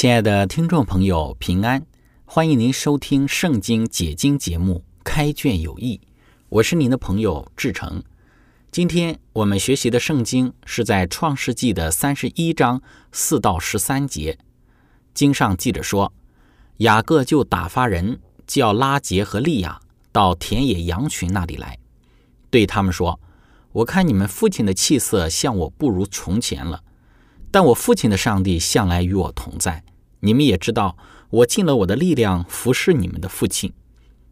亲爱的听众朋友，平安！欢迎您收听《圣经解经》节目《开卷有益》，我是您的朋友志成。今天我们学习的圣经是在《创世纪》的三十一章四到十三节。经上记着说，雅各就打发人叫拉杰和利亚到田野羊群那里来，对他们说：“我看你们父亲的气色像我不如从前了，但我父亲的上帝向来与我同在。”你们也知道，我尽了我的力量服侍你们的父亲。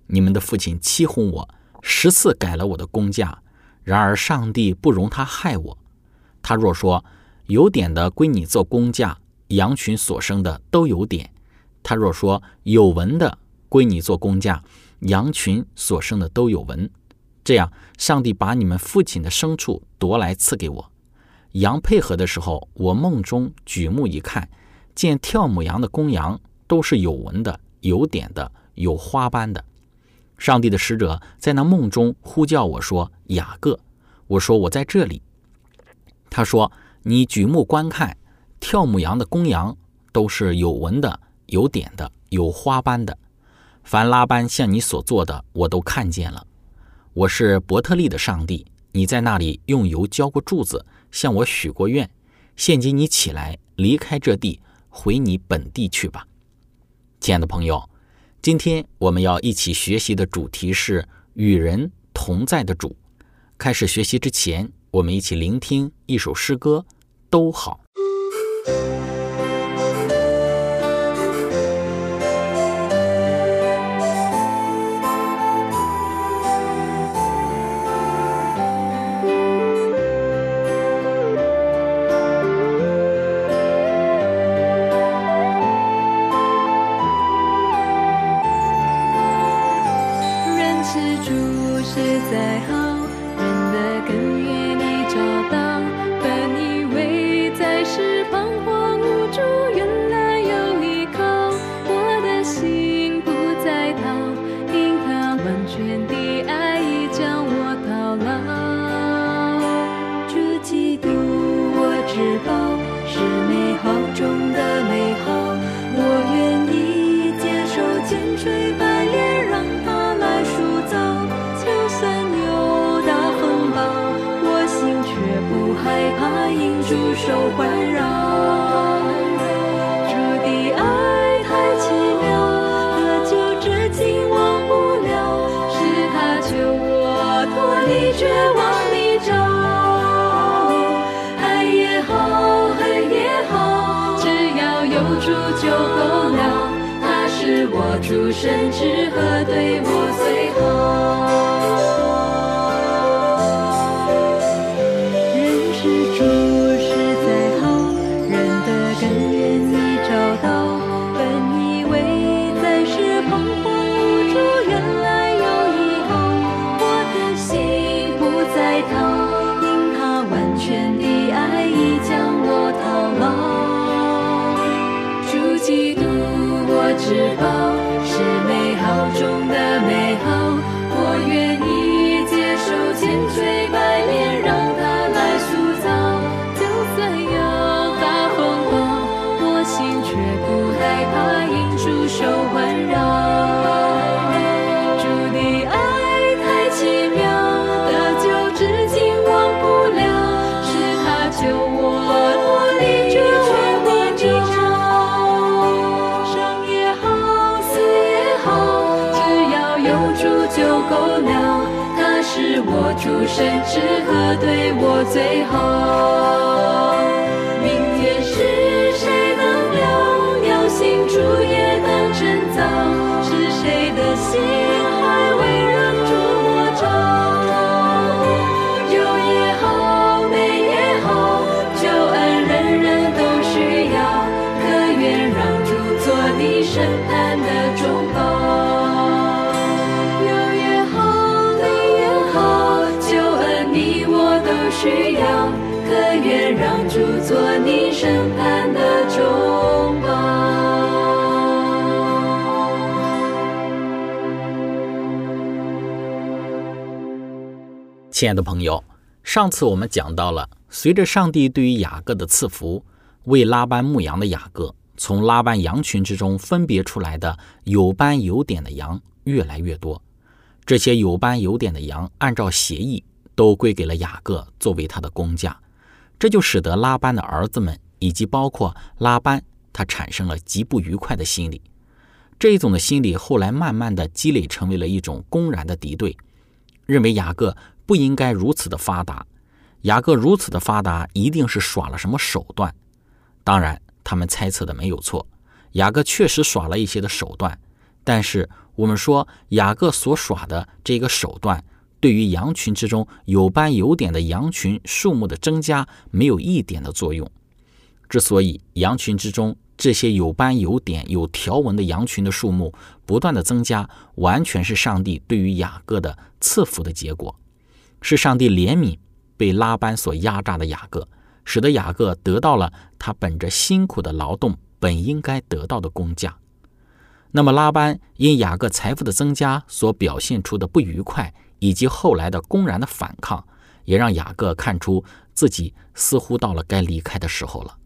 你们的父亲欺哄我，十次改了我的工价。然而上帝不容他害我。他若说有点的归你做工价，羊群所生的都有点；他若说有纹的归你做工价，羊群所生的都有纹。这样，上帝把你们父亲的牲畜夺来赐给我。羊配合的时候，我梦中举目一看。见跳母羊的公羊都是有纹的、有点的、有花斑的。上帝的使者在那梦中呼叫我说：“雅各。”我说：“我在这里。”他说：“你举目观看，跳母羊的公羊都是有纹的、有点的、有花斑的。凡拉班向你所做的，我都看见了。我是伯特利的上帝，你在那里用油浇过柱子，向我许过愿。现今你起来，离开这地。”回你本地去吧，亲爱的朋友，今天我们要一起学习的主题是与人同在的主。开始学习之前，我们一起聆听一首诗歌，都好。吹白莲，让它来塑造。就算有大风暴，我心却不害怕，因双手环绕。诸神之河对我最好。人是主，是在好，人的根源你找到。本以为暂时彷徨无助，原来有以后。我的心不再逃，因他完全的爱已将我套牢。主基督，我至宝。神之河对我最好？亲爱的朋友，上次我们讲到了，随着上帝对于雅各的赐福，为拉班牧羊的雅各，从拉班羊群之中分别出来的有斑有点的羊越来越多。这些有斑有点的羊，按照协议都归给了雅各作为他的工价，这就使得拉班的儿子们以及包括拉班，他产生了极不愉快的心理。这一种的心理后来慢慢的积累成为了一种公然的敌对，认为雅各不应该如此的发达，雅各如此的发达一定是耍了什么手段。当然，他们猜测的没有错，雅各确实耍了一些的手段。但是我们说，雅各所耍的这个手段，对于羊群之中有斑有点的羊群数目的增加没有一点的作用。之所以羊群之中这些有斑有点、有条纹的羊群的数目不断的增加，完全是上帝对于雅各的赐福的结果，是上帝怜悯被拉班所压榨的雅各，使得雅各得到了他本着辛苦的劳动本应该得到的工价。那么拉班因雅各财富的增加所表现出的不愉快，以及后来的公然的反抗，也让雅各看出自己似乎到了该离开的时候了。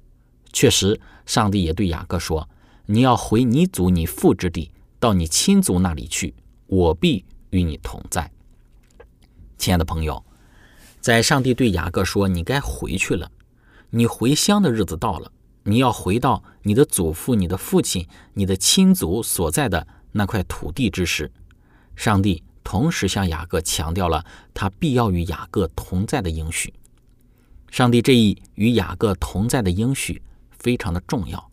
确实，上帝也对雅各说：“你要回你祖你父之地，到你亲族那里去，我必与你同在。”亲爱的朋友，在上帝对雅各说：“你该回去了，你回乡的日子到了，你要回到你的祖父、你的父亲、你的亲族所在的那块土地之时。”上帝同时向雅各强调了他必要与雅各同在的应许。上帝这一与雅各同在的应许非常的重要。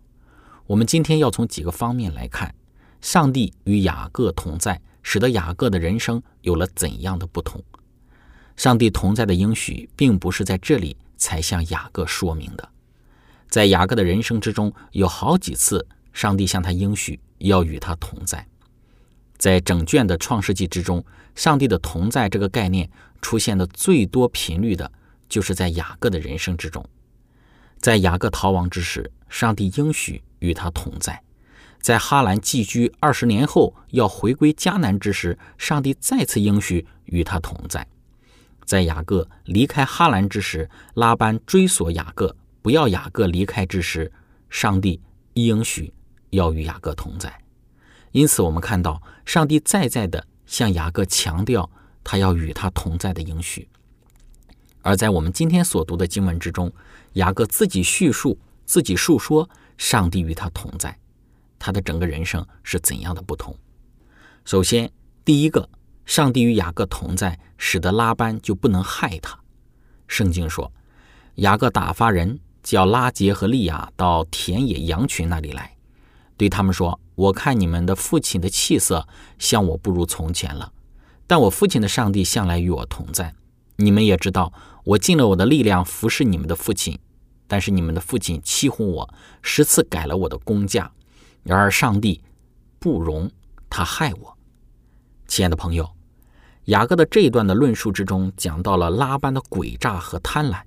我们今天要从几个方面来看，上帝与雅各同在，使得雅各的人生有了怎样的不同。上帝同在的应许，并不是在这里才向雅各说明的。在雅各的人生之中，有好几次，上帝向他应许要与他同在。在整卷的创世纪之中，上帝的同在这个概念出现的最多频率的，就是在雅各的人生之中。在雅各逃亡之时，上帝应许与他同在；在哈兰寄居二十年后要回归迦南之时，上帝再次应许与他同在。在雅各离开哈兰之时，拉班追索雅各，不要雅各离开之时，上帝应许要与雅各同在。因此，我们看到上帝再再的向雅各强调他要与他同在的应许。而在我们今天所读的经文之中，雅各自己叙述、自己述说上帝与他同在，他的整个人生是怎样的不同。首先，第一个。上帝与雅各同在，使得拉班就不能害他。圣经说，雅各打发人叫拉杰和利亚到田野羊群那里来，对他们说：“我看你们的父亲的气色像我不如从前了，但我父亲的上帝向来与我同在。你们也知道，我尽了我的力量服侍你们的父亲，但是你们的父亲欺哄我，十次改了我的工价。然而上帝不容他害我。”亲爱的朋友。雅各的这一段的论述之中，讲到了拉班的诡诈和贪婪。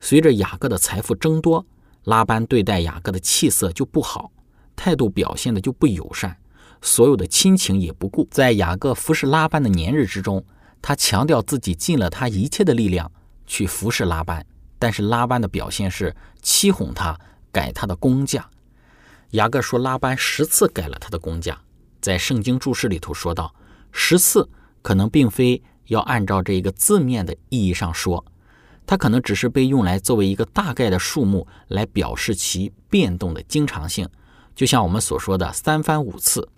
随着雅各的财富增多，拉班对待雅各的气色就不好，态度表现的就不友善，所有的亲情也不顾。在雅各服侍拉班的年日之中，他强调自己尽了他一切的力量去服侍拉班，但是拉班的表现是欺哄他，改他的工价。雅各说拉班十次改了他的工价，在圣经注释里头说道十次。可能并非要按照这个字面的意义上说，它可能只是被用来作为一个大概的数目来表示其变动的经常性，就像我们所说的三番五次。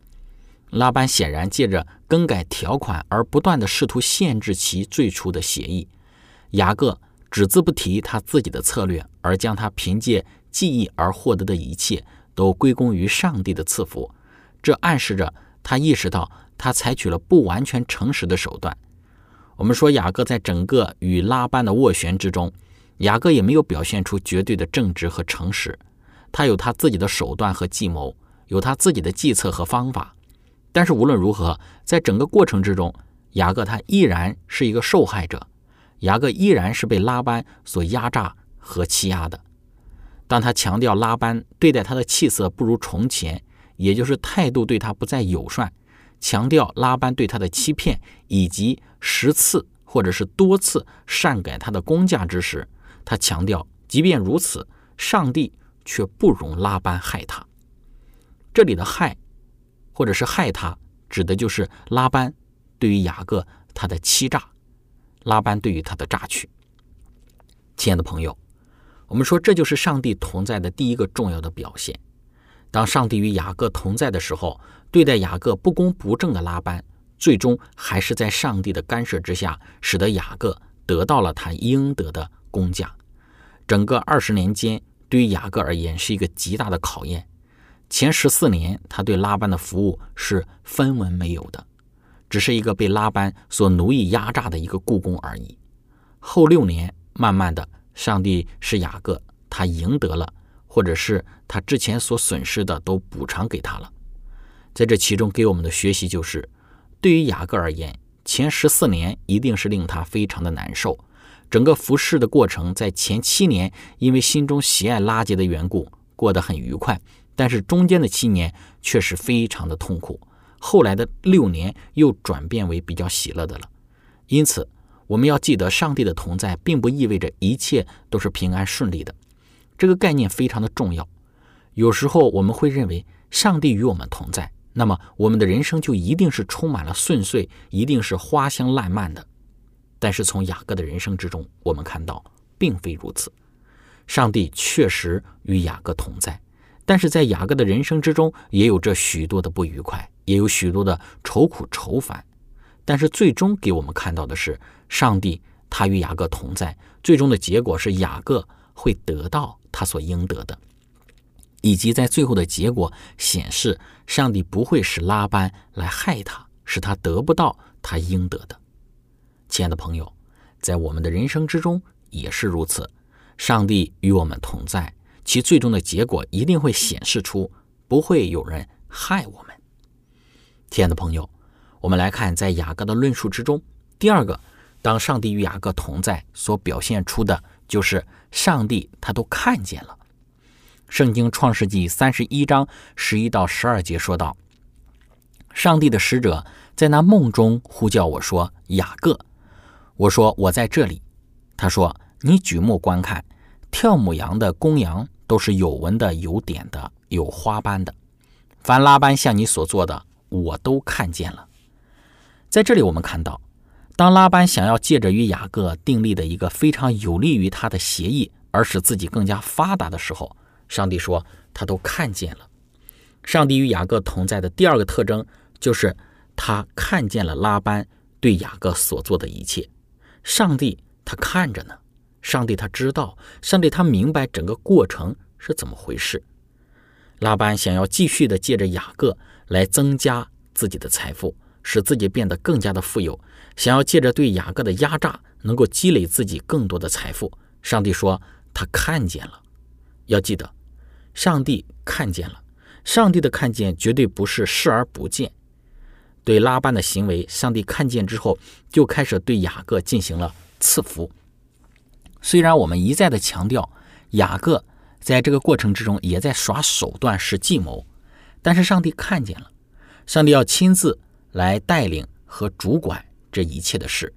拉班显然借着更改条款而不断的试图限制其最初的协议。雅各只字不提他自己的策略，而将他凭借记忆而获得的一切都归功于上帝的赐福。这暗示着他意识到他采取了不完全诚实的手段。我们说雅各在整个与拉班的斡旋之中，雅各也没有表现出绝对的正直和诚实，他有他自己的手段和计谋，有他自己的计策和方法。但是无论如何，在整个过程之中，雅各他依然是一个受害者，雅各依然是被拉班所压榨和欺压的。当他强调拉班对待他的气色不如从前，也就是态度对他不再友善，强调拉班对他的欺骗，以及十次或者是多次擅改他的工价之时，他强调，即便如此，上帝却不容拉班害他。这里的害。或者是害他，指的就是拉班对于雅各他的欺诈，拉班对于他的榨取。亲爱的朋友，我们说这就是上帝同在的第一个重要的表现。当上帝与雅各同在的时候，对待雅各不公不正的拉班，最终还是在上帝的干涉之下，使得雅各得到了他应得的工价。整个二十年间，对于雅各而言是一个极大的考验。前十四年，他对拉班的服务是分文没有的，只是一个被拉班所奴役压榨的一个雇工而已。后六年，慢慢的，上帝使雅各他赢得了，或者是他之前所损失的都补偿给他了。在这其中，给我们的学习就是，对于雅各而言，前十四年一定是令他非常的难受。整个服侍的过程，在前七年，因为心中喜爱拉结的缘故，过得很愉快。但是中间的七年却是非常的痛苦，后来的六年又转变为比较喜乐的了。因此，我们要记得，上帝的同在并不意味着一切都是平安顺利的。这个概念非常的重要。有时候我们会认为，上帝与我们同在，那么我们的人生就一定是充满了顺遂，一定是花香烂漫的。但是从雅各的人生之中，我们看到并非如此。上帝确实与雅各同在。但是在雅各的人生之中，也有着许多的不愉快，也有许多的愁苦愁烦。但是最终给我们看到的是，上帝他与雅各同在，最终的结果是雅各会得到他所应得的，以及在最后的结果显示，上帝不会使拉班来害他，使他得不到他应得的。亲爱的朋友，在我们的人生之中也是如此，上帝与我们同在。其最终的结果一定会显示出不会有人害我们。亲爱的朋友，我们来看在雅各的论述之中，第二个，当上帝与雅各同在所表现出的，就是上帝他都看见了。圣经创世纪三十一章十一到十二节说道：“上帝的使者在那梦中呼叫我说：‘雅各。’我说：‘我在这里。’他说：‘你举目观看，跳母羊的公羊。’都是有纹的、有点的、有花斑的。凡拉班向你所做的，我都看见了。在这里，我们看到，当拉班想要借着与雅各订立的一个非常有利于他的协议，而使自己更加发达的时候，上帝说他都看见了。上帝与雅各同在的第二个特征，就是他看见了拉班对雅各所做的一切。上帝他看着呢。上帝他知道，上帝他明白整个过程是怎么回事。拉班想要继续的借着雅各来增加自己的财富，使自己变得更加的富有，想要借着对雅各的压榨，能够积累自己更多的财富。上帝说他看见了，要记得，上帝看见了，上帝的看见绝对不是视而不见。对拉班的行为，上帝看见之后，就开始对雅各进行了赐福。虽然我们一再的强调，雅各在这个过程之中也在耍手段、使计谋，但是上帝看见了，上帝要亲自来带领和主管这一切的事。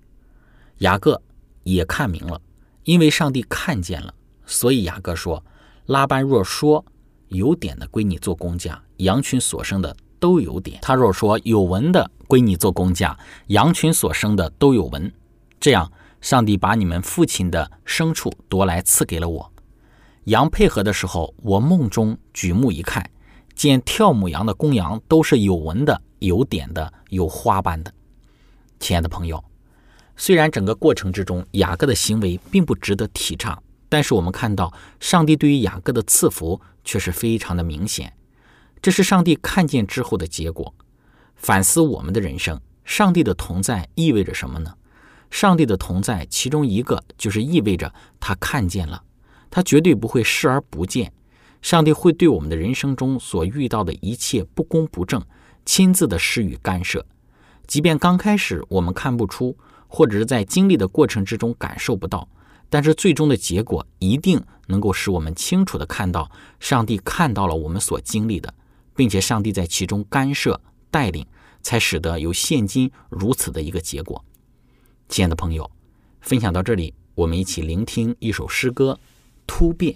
雅各也看明了，因为上帝看见了，所以雅各说：“拉班若说有点的归你做工价，羊群所生的都有点；他若说有纹的归你做工价，羊群所生的都有纹。”这样。上帝把你们父亲的牲畜夺来赐给了我。羊配合的时候，我梦中举目一看，见跳母羊的公羊都是有纹的，有点的、有花斑的。亲爱的朋友，虽然整个过程之中雅各的行为并不值得提倡，但是我们看到上帝对于雅各的赐福却是非常的明显。这是上帝看见之后的结果。反思我们的人生，上帝的同在意味着什么呢？上帝的同在，其中一个就是意味着他看见了，他绝对不会视而不见。上帝会对我们的人生中所遇到的一切不公不正，亲自的施予干涉。即便刚开始我们看不出，或者是在经历的过程之中感受不到，但是最终的结果一定能够使我们清楚的看到，上帝看到了我们所经历的，并且上帝在其中干涉带领，才使得有现今如此的一个结果。亲爱的朋友，分享到这里，我们一起聆听一首诗歌《突变》。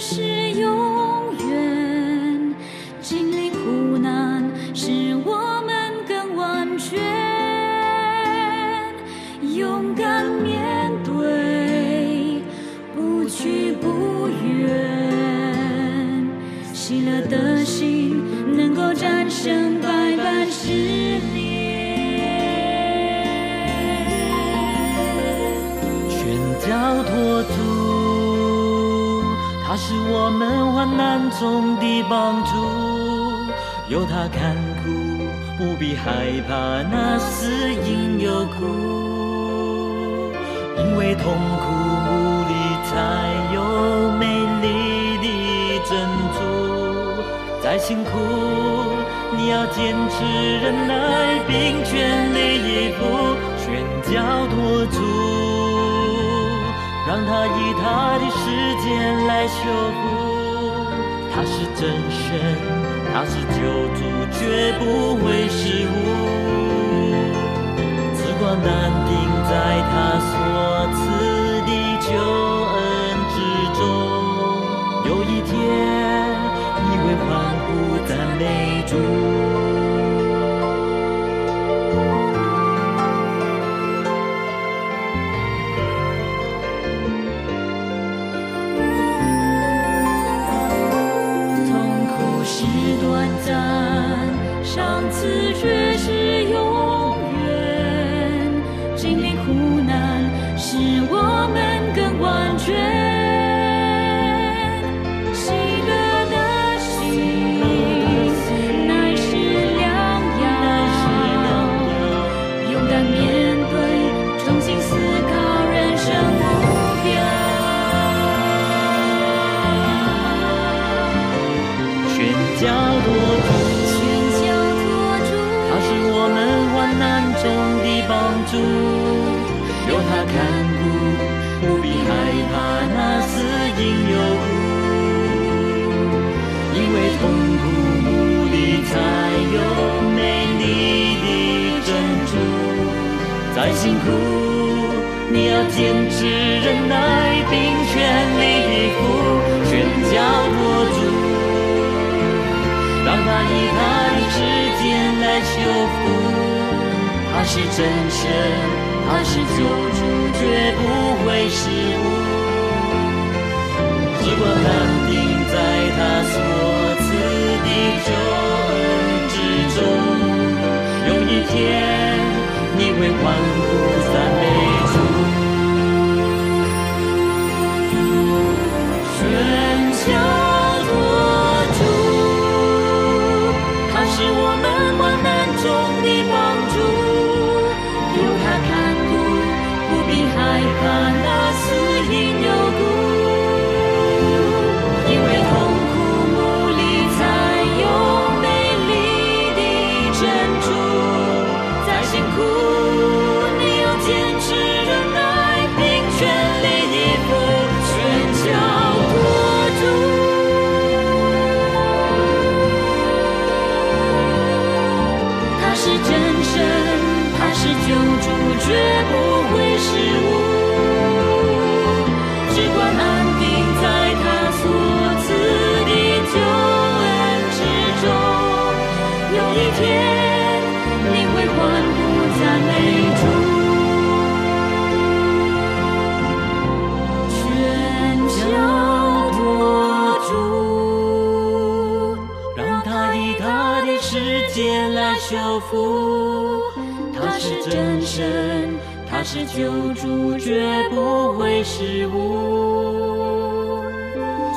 是永他是我们患难中的帮助，有他看顾，不必害怕那死因有苦，因为痛苦无力才有美丽的珍珠，再辛苦你要坚持忍耐，并全力以赴，全交托主。让他以他的时间来修复。他是真神，他是救主，绝不会失误。此光难定在他所赐的救恩之中。有一天，你会欢呼赞美主。上次绝不会失误。时光难定在他所赐的救恩之中。有一天，你会欢呼他是真神，他是救主，绝不会失误。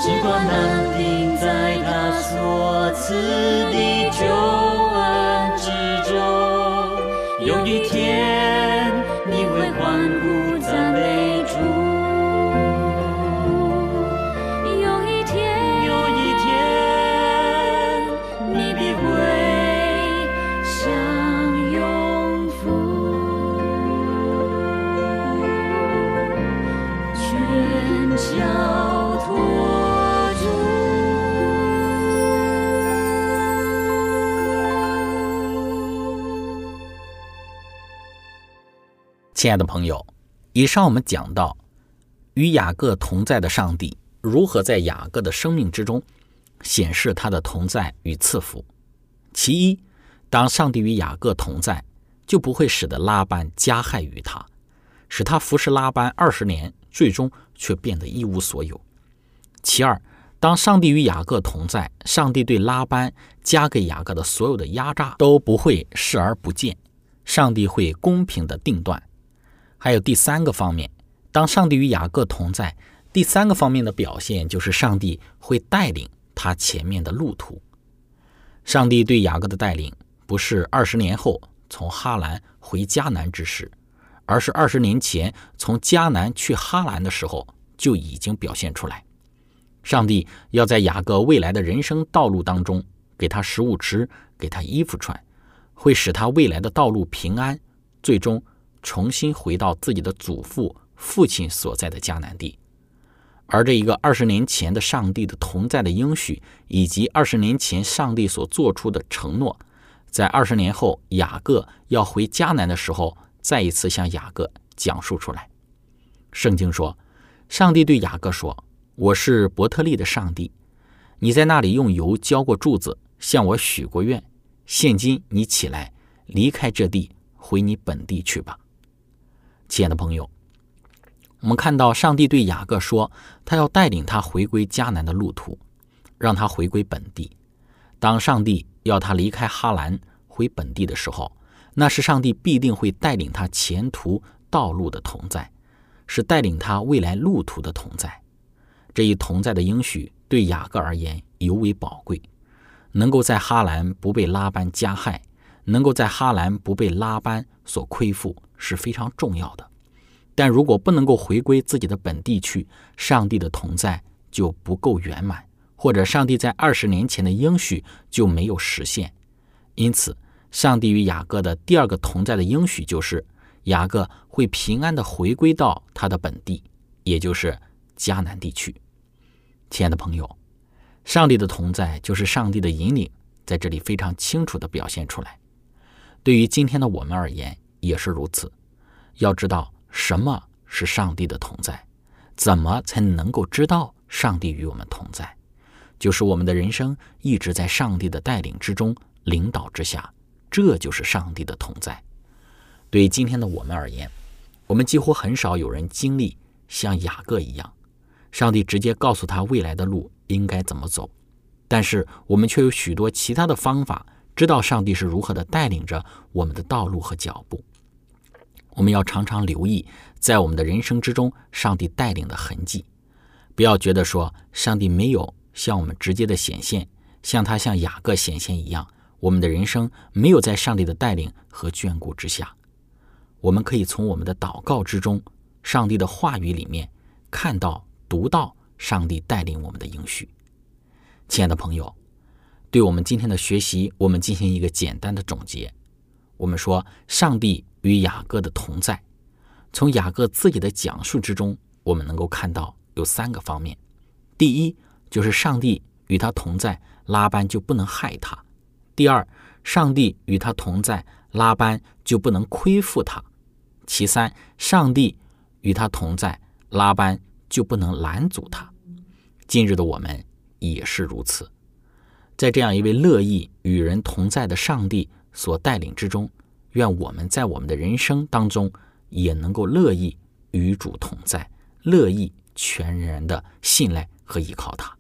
只管难定在他所赐的救亲爱的朋友，以上我们讲到与雅各同在的上帝如何在雅各的生命之中显示他的同在与赐福。其一，当上帝与雅各同在，就不会使得拉班加害于他，使他服侍拉班二十年，最终却变得一无所有。其二，当上帝与雅各同在，上帝对拉班加给雅各的所有的压榨都不会视而不见，上帝会公平的定断。还有第三个方面，当上帝与雅各同在，第三个方面的表现就是上帝会带领他前面的路途。上帝对雅各的带领，不是二十年后从哈兰回迦南之时，而是二十年前从迦南去哈兰的时候就已经表现出来。上帝要在雅各未来的人生道路当中，给他食物吃，给他衣服穿，会使他未来的道路平安，最终重新回到自己的祖父、父亲所在的迦南地。而这一个二十年前的上帝的同在的应许，以及二十年前上帝所做出的承诺，在二十年后雅各要回迦南的时候，再一次向雅各讲述出来。圣经说，上帝对雅各说：“我是伯特利的上帝，你在那里用油浇过柱子，向我许过愿。现今你起来，离开这地，回你本地去吧。”亲爱的朋友，我们看到上帝对雅各说，他要带领他回归迦南的路途，让他回归本地。当上帝要他离开哈兰回本地的时候，那是上帝必定会带领他前途道路的同在，是带领他未来路途的同在。这一同在的应许对雅各而言尤为宝贵，能够在哈兰不被拉班加害，能够在哈兰不被拉班所亏负是非常重要的。但如果不能够回归自己的本地去，上帝的同在就不够圆满，或者上帝在二十年前的应许就没有实现。因此，上帝与雅各的第二个同在的应许就是雅各会平安的回归到他的本地，也就是迦南地区。亲爱的朋友，上帝的同在就是上帝的引领，在这里非常清楚的表现出来。对于今天的我们而言也是如此。要知道。什么是上帝的同在？怎么才能够知道上帝与我们同在？就是我们的人生一直在上帝的带领之中、领导之下，这就是上帝的同在。对于今天的我们而言，我们几乎很少有人经历像雅各一样，上帝直接告诉他未来的路应该怎么走，但是我们却有许多其他的方法，知道上帝是如何的带领着我们的道路和脚步。我们要常常留意，在我们的人生之中，上帝带领的痕迹。不要觉得说上帝没有向我们直接的显现，像他向雅各显现一样，我们的人生没有在上帝的带领和眷顾之下。我们可以从我们的祷告之中，上帝的话语里面看到、读到上帝带领我们的应许。亲爱的朋友，对我们今天的学习，我们进行一个简单的总结。我们说，上帝。与雅各的同在，从雅各自己的讲述之中，我们能够看到有三个方面：第一，就是上帝与他同在，拉班就不能害他；第二，上帝与他同在，拉班就不能亏负他；其三，上帝与他同在，拉班就不能拦阻他。今日的我们也是如此，在这样一位乐意与人同在的上帝所带领之中。愿我们在我们的人生当中也能够乐意与主同在，乐意全然的信赖和依靠他。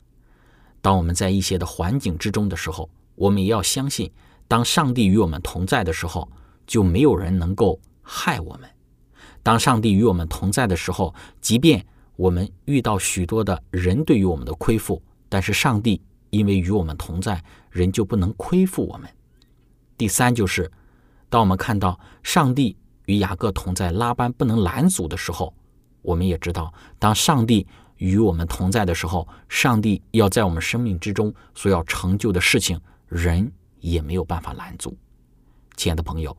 当我们在一些的环境之中的时候，我们也要相信，当上帝与我们同在的时候，就没有人能够害我们。当上帝与我们同在的时候，即便我们遇到许多的人对于我们的亏负，但是上帝因为与我们同在，人就不能亏负我们。第三就是，当我们看到上帝与雅各同在，拉班不能拦阻的时候，我们也知道，当上帝与我们同在的时候，上帝要在我们生命之中所要成就的事情，人也没有办法拦阻。亲爱的朋友，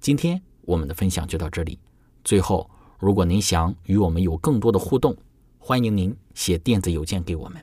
今天我们的分享就到这里。最后，如果您想与我们有更多的互动，欢迎您写电子邮件给我们。